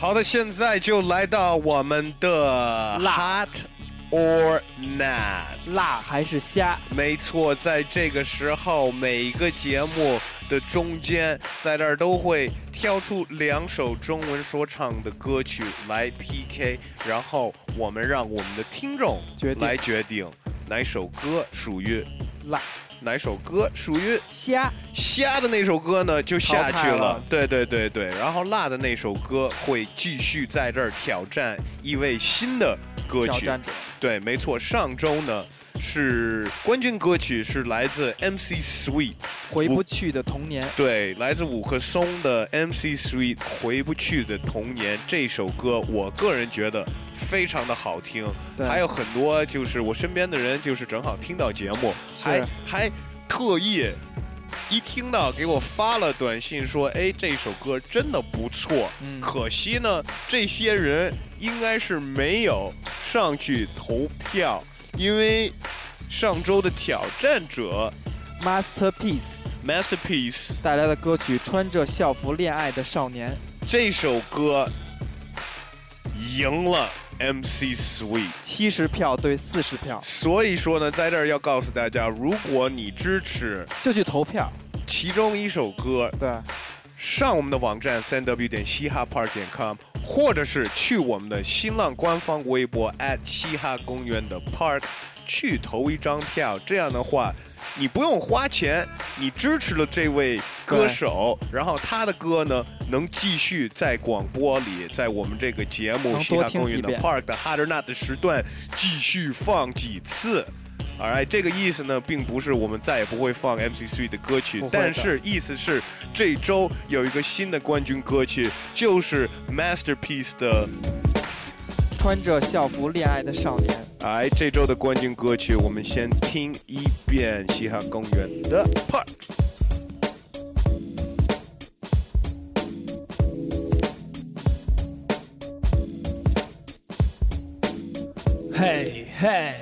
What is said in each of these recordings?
好的，现在就来到我们的辣 Hot or Not。辣还是虾？没错，在这个时候，每一个节目的中间，在这儿都会挑出两首中文说唱的歌曲来 PK，然后我们让我们的听众决定来决定哪首歌属于辣哪首歌属于虾虾的那首歌呢，就下去了。对对对对，然后辣的那首歌会继续在这儿挑战一位新的歌曲。对，没错，上周呢是冠军歌曲是来自 MC Sweet，回不去的童年。对，来自五棵松的 MC Sweet《回不去的童年》这首歌，我个人觉得非常的好听，对还有很多就是我身边的人就是正好听到节目，还还特意。一听到给我发了短信说：“哎，这首歌真的不错。嗯可惜呢，这些人应该是没有上去投票，因为上周的挑战者 Masterpiece Masterpiece 带来的歌曲《穿着校服恋爱的少年》，这首歌赢了 MC Sweet。七十票对四十票，所以说呢，在这儿要告诉大家，如果你支持就去投票。其中一首歌，对，上我们的网站三 w 点嘻哈 park 点 com，或者是去我们的新浪官方微博 at 嘻哈公园的 park 去投一张票。这样的话，你不用花钱，你支持了这位歌手，然后他的歌呢能继续在广播里，在我们这个节目嘻哈公园的 park 的 Hard Not 的时段继续放几次。Alright，这个意思呢，并不是我们再也不会放 MC Three 的歌曲但是意思是这周有一个新的冠军歌曲，就是 Masterpiece 的。穿着校服恋爱的少年。哎，这周的冠军歌曲，我们先听一遍嘻哈公园的 Park。嘿嘿，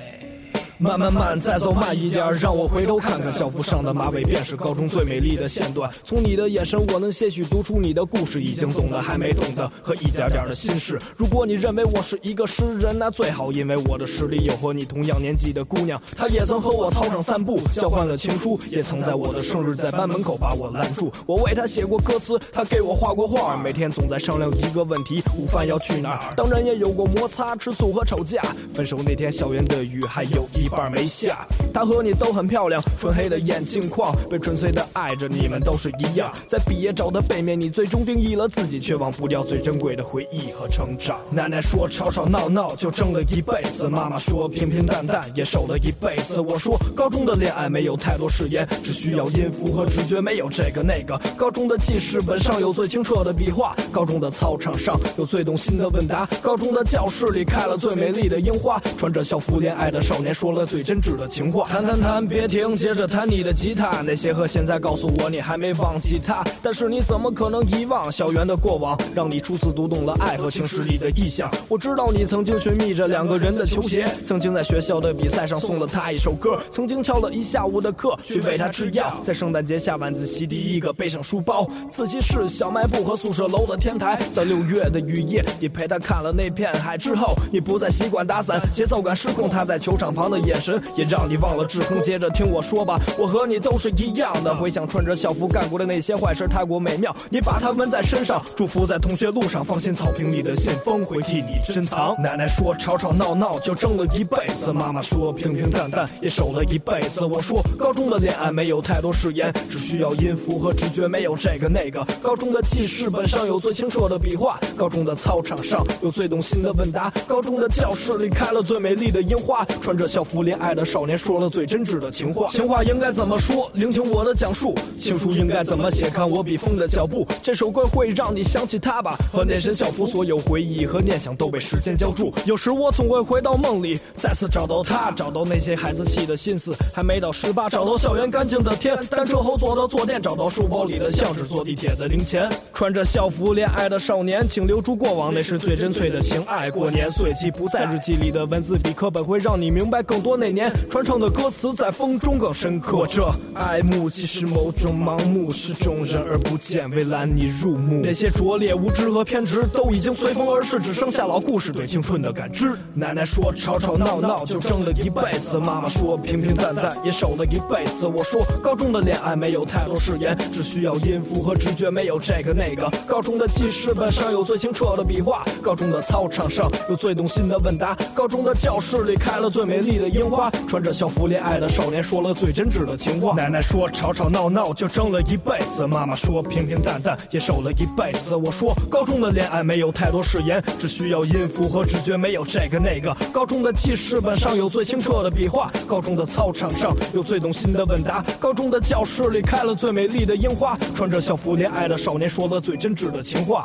慢慢慢，再走慢一点，让我回头看看校服上的马尾，便是高中最美丽的线段。从你的眼神，我能些许读出你的故事，已经懂的还没懂的和一点点的心事。如果你认为我是一个诗人，那最好，因为我的诗里有和你同样年纪的姑娘，她也曾和我操场散步，交换了情书，也曾在我的生日在班门口把我拦住。我为她写过歌词，她给我画过画，每天总在商量一个问题：午饭要去哪儿？当然也有过摩擦、吃醋和吵架。分手那天，校园的雨还有一半没下。她和你都很漂亮，纯黑的眼镜框，被纯粹的爱着，你们都是一样。在毕业照的背面，你最终定义了自己，却忘不掉最珍贵的回忆和成长。奶奶说吵吵闹闹就争了一辈子，妈妈说平平淡淡也守了一辈子。我说高中的恋爱没有太多誓言，只需要音符和直觉，没有这个那个。高中的记事本上有最清澈的笔画，高中的操场上有最动心的问答，高中的教室里开了最美丽的樱花，穿着校服恋爱的少年说了最真挚的情话。弹弹弹，别停，接着弹你的吉他。那些和现在告诉我你还没忘记他，但是你怎么可能遗忘校园的过往？让你初次读懂了爱和情诗里的意象。我知道你曾经寻觅着两个人的球鞋，曾经在学校的比赛上送了他一首歌，曾经翘了一下午的课去喂他吃药，在圣诞节下晚自习第一个背上书包，自习室、小卖部和宿舍楼的天台，在六月的雨夜，你陪他看了那片海之后，你不再习惯打伞，节奏感失控，他在球场旁的眼神也让你忘了制空。接着听我说吧，我和你都是一样的，回想穿着校服干过的那些坏事太过美妙，你把它纹在身上，祝福在同学路上，放心草坪里的信封会替你珍藏。奶奶说吵吵闹闹就争了一辈子，妈妈说平平淡淡也守了一辈子。我说高中的恋爱没有太多誓言，只需要音符和直觉，没有这个那个。高中的记事本上有最清澈的笔画，高中的操场上有最动心的问答，高中的教室里开了最美丽的樱花，穿着校服恋爱的少年说了最真挚的情话。情话应该怎么说？聆听我的讲述。情书应该怎么写？看我笔锋的脚步。这首歌会让你想起他吧，和那身校服，所有回忆和念想都被时间浇筑。有时我总会回到梦里，再次找到他，找到那些孩子气的心思。还没到十八，找到校园干净的天，单车后座的坐垫，找到书包里的相纸，坐地铁的零钱。穿着校服恋爱的少年，请留住过往，那是最真粹的情爱。过年岁季不在日记里的文字，比课本会让你明白更多那年传唱的歌词在风中更深刻。这爱慕其实某种盲目，是众人而不见，为揽你入目。那些拙劣、无知和偏执都已经随风而逝，只剩下老故事对青春的感知。奶奶说吵吵闹闹就争了一辈子，妈妈说平平淡淡也守了一辈子。我说高中的恋爱没有太多誓言，只需要音符和直觉，没有这个那个。高中的记事本上有最清澈的笔画，高中的操场上有最动心的问答，高中的教室里开了最美丽的樱花，穿着校服恋爱的少年说了最真挚的情话。奶奶说吵吵闹闹就争了一辈子，妈妈说平平淡淡也守了一辈子。我说高中的恋爱没有太多誓言，只需要音符和直觉，没有这个那个。高中的记事本上有最清澈的笔画，高中的操场上有最动心的问答，高中的教室里开了最美丽的樱花，穿着校服恋爱的少年说了最真挚的情话。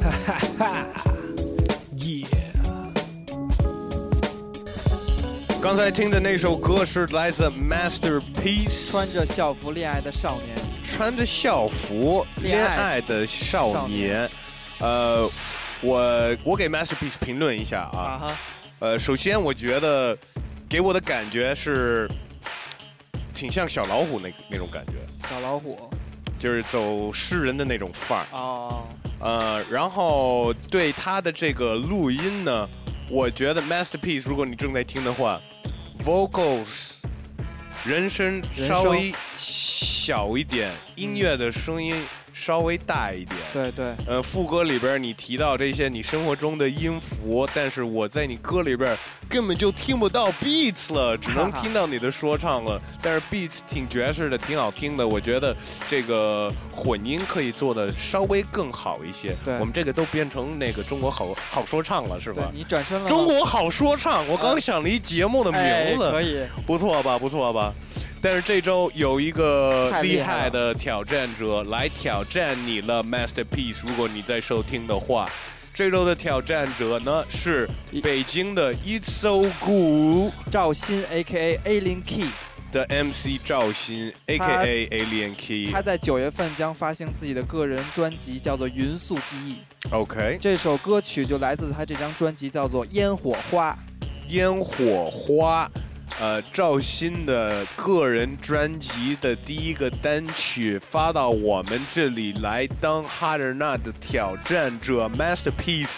哈哈哈刚才听的那首歌是来自 Masterpiece，穿着校服恋爱的少年，穿着校服恋恋爱爱的少少年年。呃，我我给 Masterpiece 评论一下啊。啊，呃，首先我觉得给我的感觉是挺像小老虎那那种感觉，小老虎，就是走诗人的那种范儿。哦，呃，然后对他的这个录音呢，我觉得 Masterpiece，如果你正在听的话，vocals 人声稍微小一点，音乐的声音稍微大一点。对对，呃，副歌里边你提到这些你生活中的音符，但是我在你歌里边根本就听不到 beats 了，只能听到你的说唱了。但是 beats 挺爵士的，挺好听的，我觉得这个混音可以做的稍微更好一些。对我们这个都变成那个中国好好说唱了，是吧？你转身了，中国好说唱，我刚想了一节目的哎名字，可以，不错吧？不错吧？但是这周有一个厉害的挑战者来挑战你了，Masterpiece。如果你在收听的话，这周的挑战者呢是北京的 It's So Good 赵鑫 A K A A 零 Key，的 MC 赵鑫，A.K.A. Alien Key 他。在九月份将发行自己的个人专辑，叫做《匀速记忆》。OK，这首歌曲就来自他这张专辑，叫做《烟火花》。烟火花。呃，赵鑫的个人专辑的第一个单曲发到我们这里来当 Harder Not 的挑战者 Masterpiece，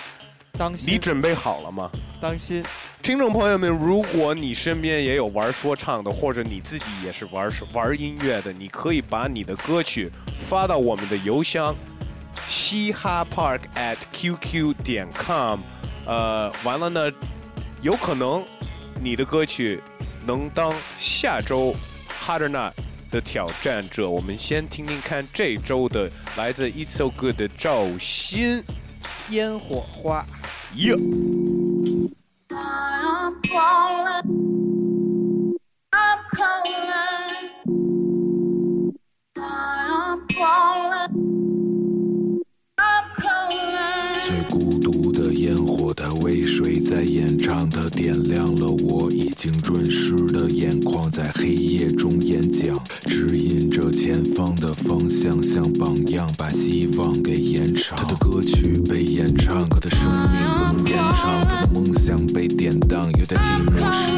你当心，你准备好了吗？当心，听众朋友们，如果你身边也有玩说唱的，或者你自己也是玩玩音乐的，你可以把你的歌曲发到我们的邮箱嘻哈 park at qq 点 com。呃，完了呢，有可能你的歌曲能当下周 Harder Not 的挑战者。我们先听听看这周的来自 It's So Good 的赵鑫。烟火花。耶、演唱？他点亮了我已经润湿的眼眶，在黑夜中演讲，指引着前方的方向，像榜样，把希望给延长。他的歌曲被演唱，他的生命不能延长。他的梦想被典当，有点寂寞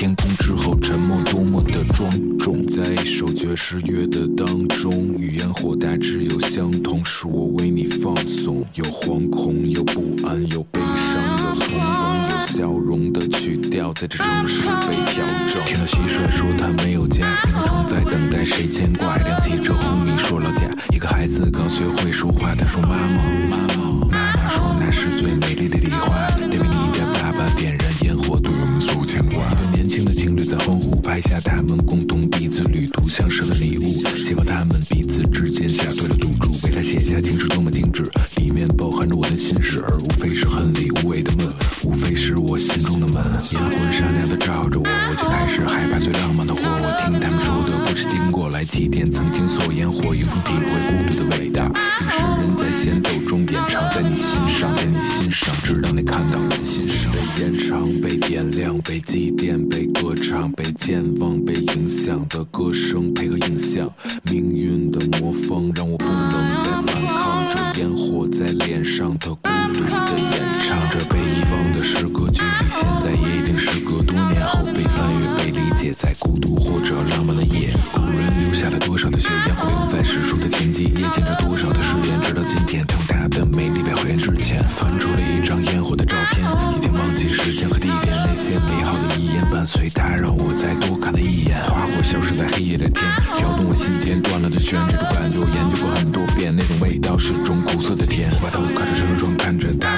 天空之后，沉默多么的庄重。在一首爵士乐的当中，语言火大致有相同，是我为你放松，有惶恐，有不安，有悲伤，有从容，有笑容的曲调，在这城市被调整。听到蟋蟀说它没有家，萤火虫在等待谁牵挂，亮汽车轰鸣说老家，一个孩子刚学会说话，他说妈妈，妈妈，妈妈说那是最美丽的健忘，被影响的歌声配合影像，命运的魔方让我不能再反抗。这烟火在脸上的孤独的演唱，这被遗忘的诗歌，距离现在也已经时隔多年后被翻阅、被理解，在孤独或者浪漫的夜，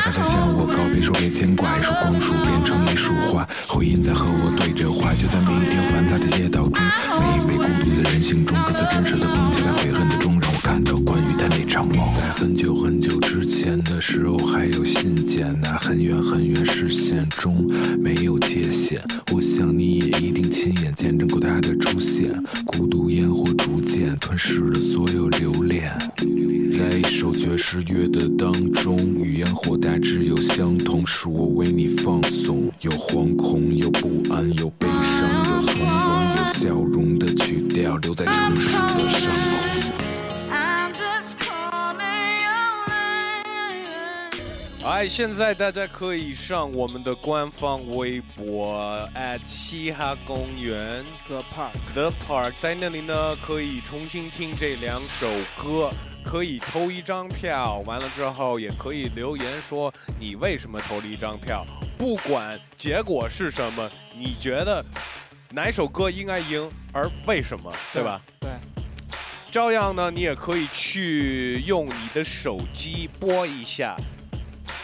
他，在向我告别，说别牵挂，一束光所有留恋。在一首爵士乐的当中，语言或大致有相同，是我为你放松，有惶恐，有不安，有悲伤，有从容，有笑容的曲调，留在城市的上空。哎，现在大家可以上我们的官方微博 at 嘻哈公园 The Park，The Park，在那里呢可以重新听这两首歌，可以投一张票，完了之后也可以留言说你为什么投了一张票，不管结果是什么，你觉得哪首歌应该赢，而为什么，对吧？？对，照样呢，你也可以去用你的手机播一下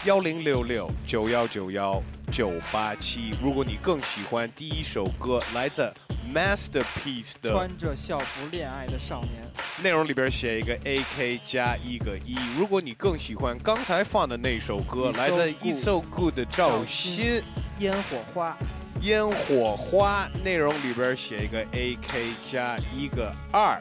幺零六六九幺九幺九八七。如果你更喜欢第一首歌，来自 Masterpiece 的穿着校服恋爱的少年，内容里边写一个 A K 加一个一。如果你更喜欢刚才放的那首歌，来自 So It's So Good 的赵鑫。烟火花，烟火花内容里边写一个 A K 加一个二。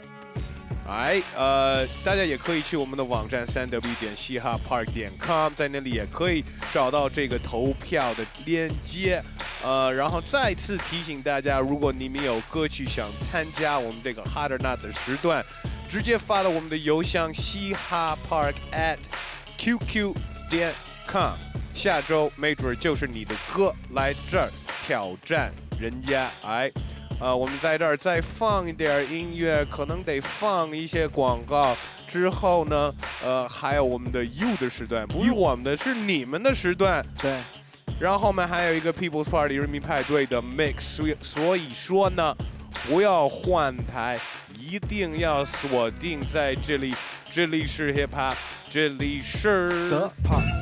哎，呃，大家也可以去我们的网站三 w 点嘻哈 park 点 com，在那里也可以找到这个投票的链接。呃，然后再次提醒大家，如果你们有歌曲想参加我们这个 Hot or Not 的时段，直接发到我们的邮箱嘻哈 park at qq 点 com。下周没准就是你的歌来这儿挑战人家，哎，呃，我们在这儿再放一点儿音乐，可能得放一些广告。之后呢，呃，还有我们的 You 的时段，不是我们的，是你们的时段。对，然后后面还有一个 People's Party 人民派对的 mix，所以所以说呢，不要换台，一定要锁定在这里，这里是 Hip Hop，这里是 The Park。